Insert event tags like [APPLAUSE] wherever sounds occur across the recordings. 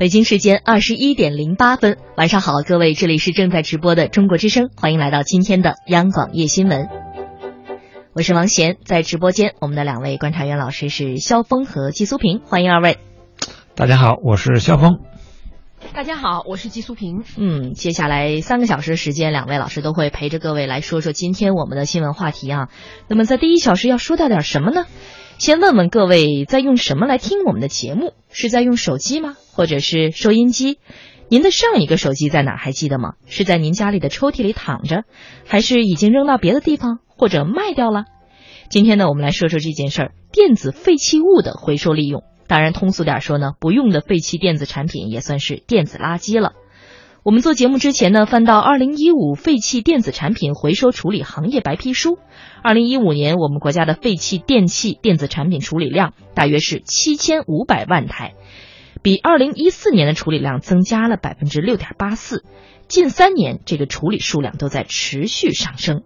北京时间二十一点零八分，晚上好，各位，这里是正在直播的中国之声，欢迎来到今天的央广夜新闻。我是王贤，在直播间，我们的两位观察员老师是肖峰和季苏平，欢迎二位。大家好，我是肖峰。大家好，我是季苏平。嗯，接下来三个小时的时间，两位老师都会陪着各位来说说今天我们的新闻话题啊。那么在第一小时要说到点什么呢？先问问各位，在用什么来听我们的节目？是在用手机吗？或者是收音机？您的上一个手机在哪儿？还记得吗？是在您家里的抽屉里躺着，还是已经扔到别的地方，或者卖掉了？今天呢，我们来说说这件事儿：电子废弃物的回收利用。当然，通俗点说呢，不用的废弃电子产品也算是电子垃圾了。我们做节目之前呢，翻到二零一五废弃电子产品回收处理行业白皮书。二零一五年，我们国家的废弃电器电子产品处理量大约是七千五百万台，比二零一四年的处理量增加了百分之六点八四。近三年，这个处理数量都在持续上升。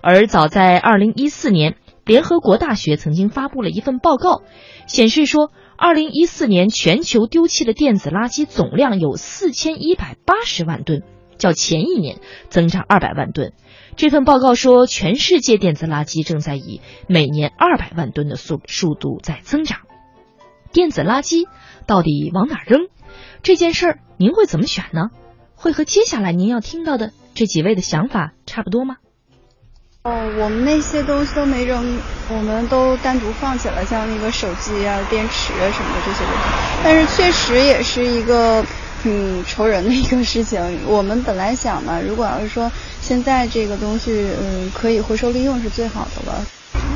而早在二零一四年，联合国大学曾经发布了一份报告，显示说。二零一四年全球丢弃的电子垃圾总量有四千一百八十万吨，较前一年增长二百万吨。这份报告说，全世界电子垃圾正在以每年二百万吨的速速度在增长。电子垃圾到底往哪扔？这件事儿您会怎么选呢？会和接下来您要听到的这几位的想法差不多吗？哦，我们那些东西都没扔，我们都单独放起来，像那个手机啊、电池啊什么的这些东西。但是确实也是一个挺愁人的一个事情。我们本来想呢，如果要是说现在这个东西嗯可以回收利用是最好的了。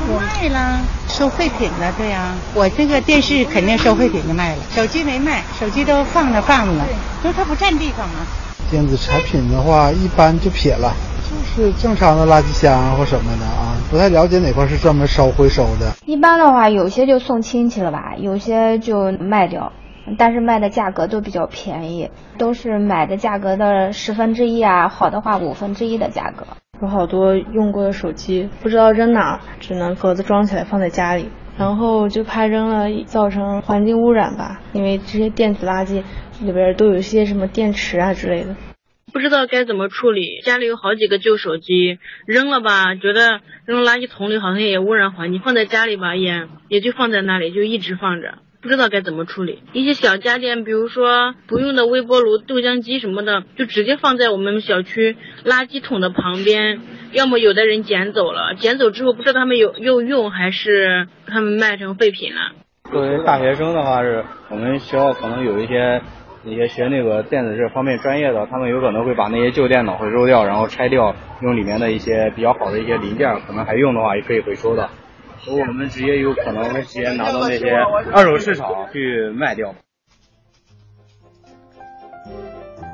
我卖了，收废品了，对呀。我这个电视肯定收废品就卖了，手机没卖，手机都放着放着，就是它不占地方啊。电子产品的话，一般就撇了。就是正常的垃圾箱或什么的啊，不太了解哪块是专门烧回收的。一般的话，有些就送亲戚了吧，有些就卖掉，但是卖的价格都比较便宜，都是买的价格的十分之一啊，好的话五分之一的价格。有好多用过的手机，不知道扔哪，只能盒子装起来放在家里，然后就怕扔了造成环境污染吧，因为这些电子垃圾里边都有一些什么电池啊之类的。不知道该怎么处理，家里有好几个旧手机，扔了吧，觉得扔垃圾桶里好像也污染环境，放在家里吧，也也就放在那里，就一直放着，不知道该怎么处理。一些小家电，比如说不用的微波炉、豆浆机什么的，就直接放在我们小区垃圾桶的旁边，要么有的人捡走了，捡走之后不知道他们有又用还是他们卖成废品了。作为大学生的话，是我们学校可能有一些。那些学那个电子这方面专业的，他们有可能会把那些旧电脑回收掉，然后拆掉，用里面的一些比较好的一些零件，可能还用的话也可以回收的。所以我们直接有可能直接拿到那些二手市场去卖掉。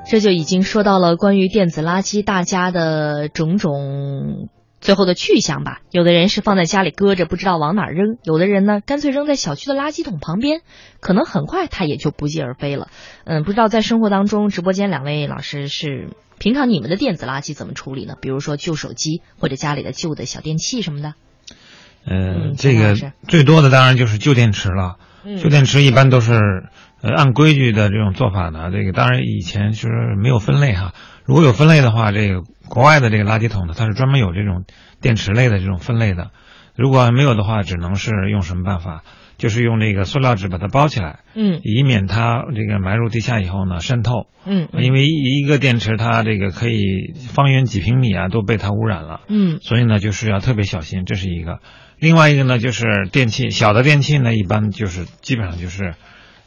这就已经说到了关于电子垃圾大家的种种。最后的去向吧，有的人是放在家里搁着，不知道往哪扔；有的人呢，干脆扔在小区的垃圾桶旁边，可能很快它也就不翼而飞了。嗯，不知道在生活当中，直播间两位老师是平常你们的电子垃圾怎么处理呢？比如说旧手机或者家里的旧的小电器什么的。嗯，这个最多的当然就是旧电池了。旧电池一般都是呃按规矩的这种做法呢。这个当然以前就是没有分类哈。如果有分类的话，这个国外的这个垃圾桶呢，它是专门有这种电池类的这种分类的。如果没有的话，只能是用什么办法？就是用这个塑料纸把它包起来，嗯，以免它这个埋入地下以后呢渗透，嗯，因为一个电池它这个可以方圆几平米啊都被它污染了，嗯，所以呢就是要特别小心，这是一个。另外一个呢就是电器，小的电器呢一般就是基本上就是。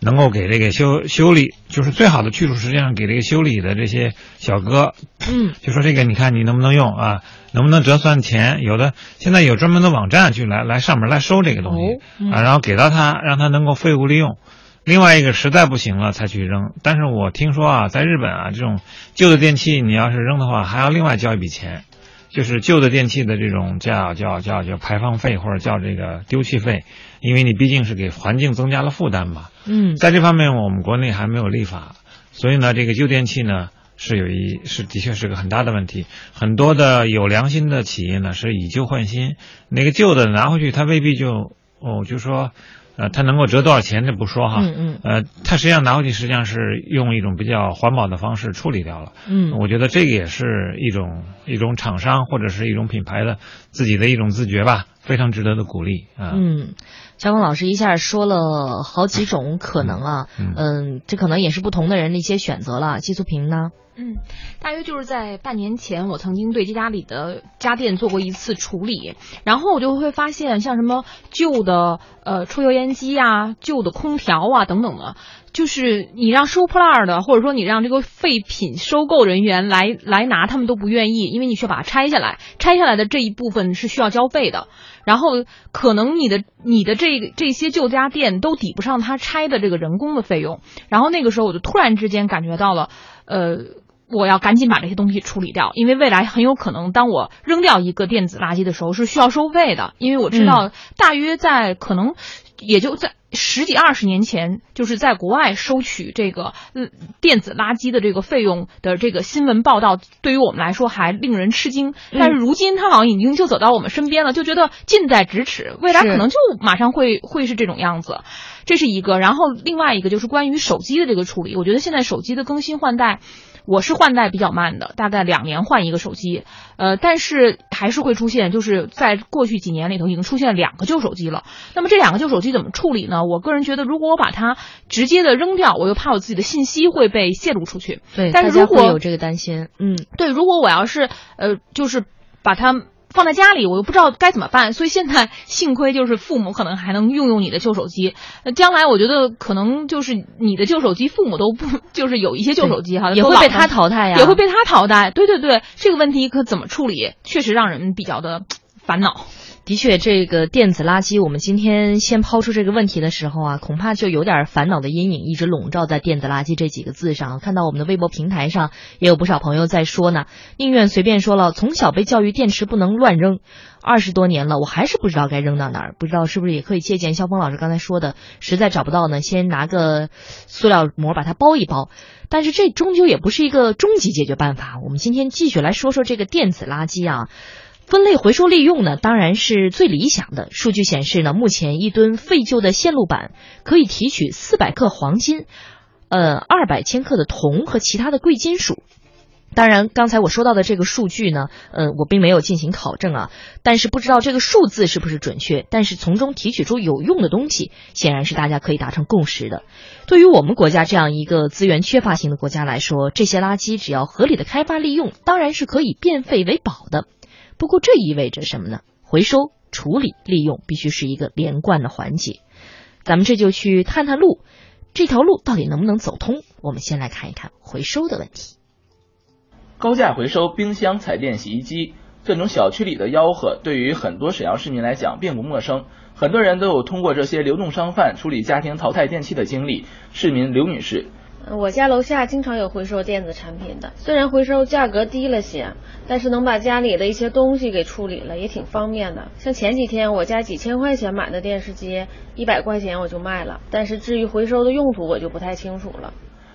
能够给这个修修理，就是最好的去处，实际上给这个修理的这些小哥，嗯，就说这个，你看你能不能用啊？能不能折算钱？有的现在有专门的网站去来来上门来收这个东西啊，然后给到他，让他能够废物利用。另外一个实在不行了才去扔。但是我听说啊，在日本啊，这种旧的电器你要是扔的话，还要另外交一笔钱。就是旧的电器的这种叫叫叫叫排放费或者叫这个丢弃费，因为你毕竟是给环境增加了负担嘛。嗯，在这方面我们国内还没有立法，所以呢，这个旧电器呢是有一是的确是个很大的问题。很多的有良心的企业呢是以旧换新，那个旧的拿回去，它未必就哦，就说呃，它能够折多少钱这不说哈，嗯嗯，呃，它实际上拿回去实际上是用一种比较环保的方式处理掉了，嗯，我觉得这个也是一种一种厂商或者是一种品牌的自己的一种自觉吧，非常值得的鼓励啊。嗯，肖峰老师一下说了好几种可能啊，嗯，这可能也是不同的人的一些选择了。季素瓶呢？嗯，大约就是在半年前，我曾经对家里的家电做过一次处理，然后我就会发现，像什么旧的呃抽油烟机啊、旧的空调啊等等的，就是你让收破烂的，或者说你让这个废品收购人员来来拿，他们都不愿意，因为你需要把它拆下来，拆下来的这一部分是需要交费的，然后可能你的你的这个这些旧家电都抵不上他拆的这个人工的费用，然后那个时候我就突然之间感觉到了，呃。我要赶紧把这些东西处理掉，因为未来很有可能，当我扔掉一个电子垃圾的时候是需要收费的。因为我知道，大约在可能也就在十几二十年前，就是在国外收取这个电子垃圾的这个费用的这个新闻报道，对于我们来说还令人吃惊。但是如今，它好像已经就走到我们身边了，就觉得近在咫尺，未来可能就马上会会是这种样子。这是一个，然后另外一个就是关于手机的这个处理，我觉得现在手机的更新换代。我是换代比较慢的，大概两年换一个手机，呃，但是还是会出现，就是在过去几年里头已经出现两个旧手机了。那么这两个旧手机怎么处理呢？我个人觉得，如果我把它直接的扔掉，我又怕我自己的信息会被泄露出去。对，但是如果有这个担心，嗯，对，如果我要是呃，就是把它。放在家里，我又不知道该怎么办，[LAUGHS] 所以现在幸亏就是父母可能还能用用你的旧手机。那将来我觉得可能就是你的旧手机，父母都不 [LAUGHS] 就是有一些旧手机哈，也会被他淘汰呀，也会被他淘汰。对对对，这个问题可怎么处理，确实让人比较的烦恼。的确，这个电子垃圾，我们今天先抛出这个问题的时候啊，恐怕就有点烦恼的阴影一直笼罩在“电子垃圾”这几个字上。看到我们的微博平台上也有不少朋友在说呢。宁愿随便说了，从小被教育电池不能乱扔，二十多年了，我还是不知道该扔到哪儿。不知道是不是也可以借鉴肖峰老师刚才说的，实在找不到呢，先拿个塑料膜把它包一包。但是这终究也不是一个终极解决办法。我们今天继续来说说这个电子垃圾啊。分类回收利用呢，当然是最理想的。数据显示呢，目前一吨废旧的线路板可以提取四百克黄金，呃，二百千克的铜和其他的贵金属。当然，刚才我说到的这个数据呢，呃，我并没有进行考证啊，但是不知道这个数字是不是准确。但是从中提取出有用的东西，显然是大家可以达成共识的。对于我们国家这样一个资源缺乏型的国家来说，这些垃圾只要合理的开发利用，当然是可以变废为宝的。不过这意味着什么呢？回收、处理、利用必须是一个连贯的环节。咱们这就去探探路，这条路到底能不能走通？我们先来看一看回收的问题。高价回收冰箱、彩电、洗衣机，这种小区里的吆喝，对于很多沈阳市民来讲并不陌生。很多人都有通过这些流动商贩处理家庭淘汰电器的经历。市民刘女士。我家楼下经常有回收电子产品的，虽然回收价格低了些，但是能把家里的一些东西给处理了，也挺方便的。像前几天我家几千块钱买的电视机，一百块钱我就卖了。但是至于回收的用途，我就不太清楚了。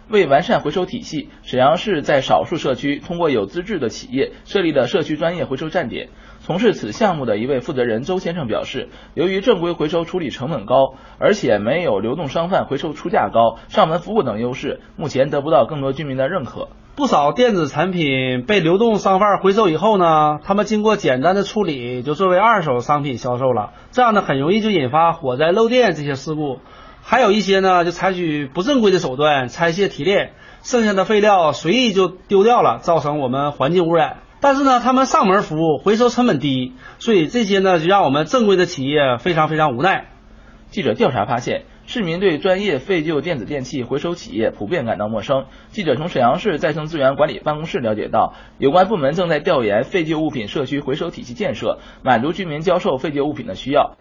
为完善回收体系，沈阳市在少数社区通过有资质的企业设立的社区专业回收站点。从事此项目的一位负责人周先生表示，由于正规回收处理成本高，而且没有流动商贩回收出价高、上门服务等优势，目前得不到更多居民的认可。不少电子产品被流动商贩回收以后呢，他们经过简单的处理，就作为二手商品销售了。这样呢，很容易就引发火灾、漏电这些事故。还有一些呢，就采取不正规的手段拆卸提炼，剩下的废料随意就丢掉了，造成我们环境污染。但是呢，他们上门服务，回收成本低，所以这些呢就让我们正规的企业非常非常无奈。记者调查发现，市民对专业废旧电子电器回收企业普遍感到陌生。记者从沈阳市再生资源管理办公室了解到，有关部门正在调研废旧物品社区回收体系建设，满足居民交售废旧物品的需要。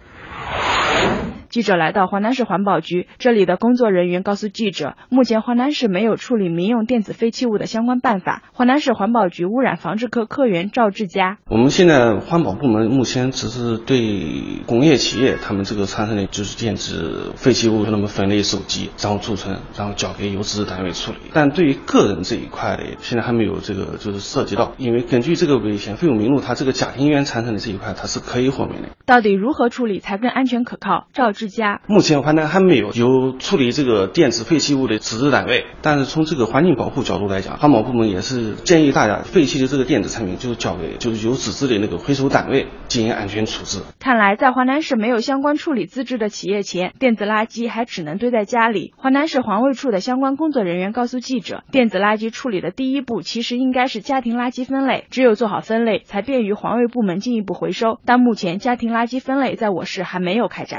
记者来到华南市环保局，这里的工作人员告诉记者，目前华南市没有处理民用电子废弃物的相关办法。华南市环保局污染防治科科员赵志佳：我们现在环保部门目前只是对工业企业他们这个产生的就是电子废弃物，那么分类收集，然后储存，然后交给有资质单位处理。但对于个人这一块的，现在还没有这个就是涉及到，因为根据这个危险废物名录，它这个家庭源产生的这一块，它是可以豁免的。到底如何处理才更安全可靠？赵志。之家。目前华南还没有有处理这个电子废弃物的纸质单位，但是从这个环境保护角度来讲，环保部门也是建议大家废弃的这个电子产品就交给就是有纸质的那个回收单位进行安全处置。看来在华南市没有相关处理资质的企业前，电子垃圾还只能堆在家里。华南市环卫处的相关工作人员告诉记者，电子垃圾处理的第一步其实应该是家庭垃圾分类，只有做好分类，才便于环卫部门进一步回收。但目前家庭垃圾分类在我市还没有开展。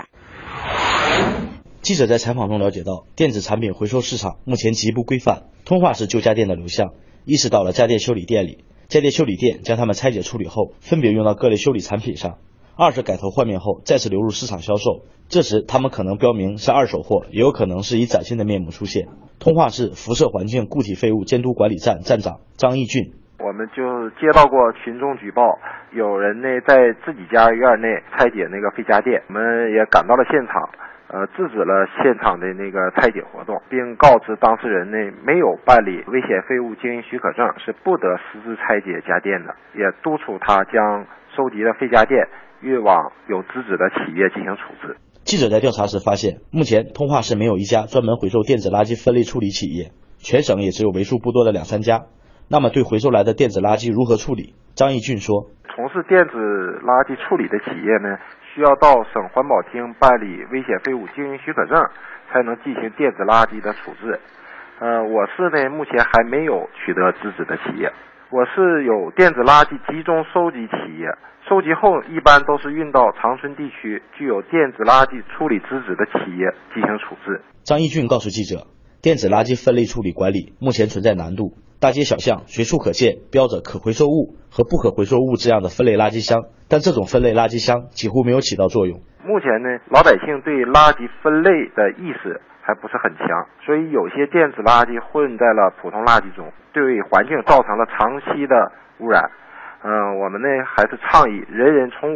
记者在采访中了解到，电子产品回收市场目前极不规范。通化市旧家电的流向意识到了家电修理店里，家电修理店将它们拆解处理后，分别用到各类修理产品上。二是改头换面后再次流入市场销售，这时他们可能标明是二手货，也有可能是以崭新的面目出现。通化市辐射环境固体废物监督管理站站长张义俊。我们就接到过群众举报，有人呢在自己家院内拆解那个废家电，我们也赶到了现场，呃，制止了现场的那个拆解活动，并告知当事人呢没有办理危险废物经营许可证是不得私自拆解家电的，也督促他将收集的废家电运往有资质的企业进行处置。记者在调查时发现，目前通化市没有一家专门回收电子垃圾分类处理企业，全省也只有为数不多的两三家。那么对回收来的电子垃圾如何处理？张义俊说：“从事电子垃圾处理的企业呢，需要到省环保厅办理危险废物经营许可证，才能进行电子垃圾的处置。呃，我市呢目前还没有取得资质的企业。我市有电子垃圾集中收集企业，收集后一般都是运到长春地区具有电子垃圾处理资质的企业进行处置。”张义俊告诉记者。电子垃圾分类处理管理目前存在难度，大街小巷随处可见标着可回收物和不可回收物这样的分类垃圾箱，但这种分类垃圾箱几乎没有起到作用。目前呢，老百姓对垃圾分类的意识还不是很强，所以有些电子垃圾混在了普通垃圾中，对环境造成了长期的污染。嗯，我们呢还是倡议人人从五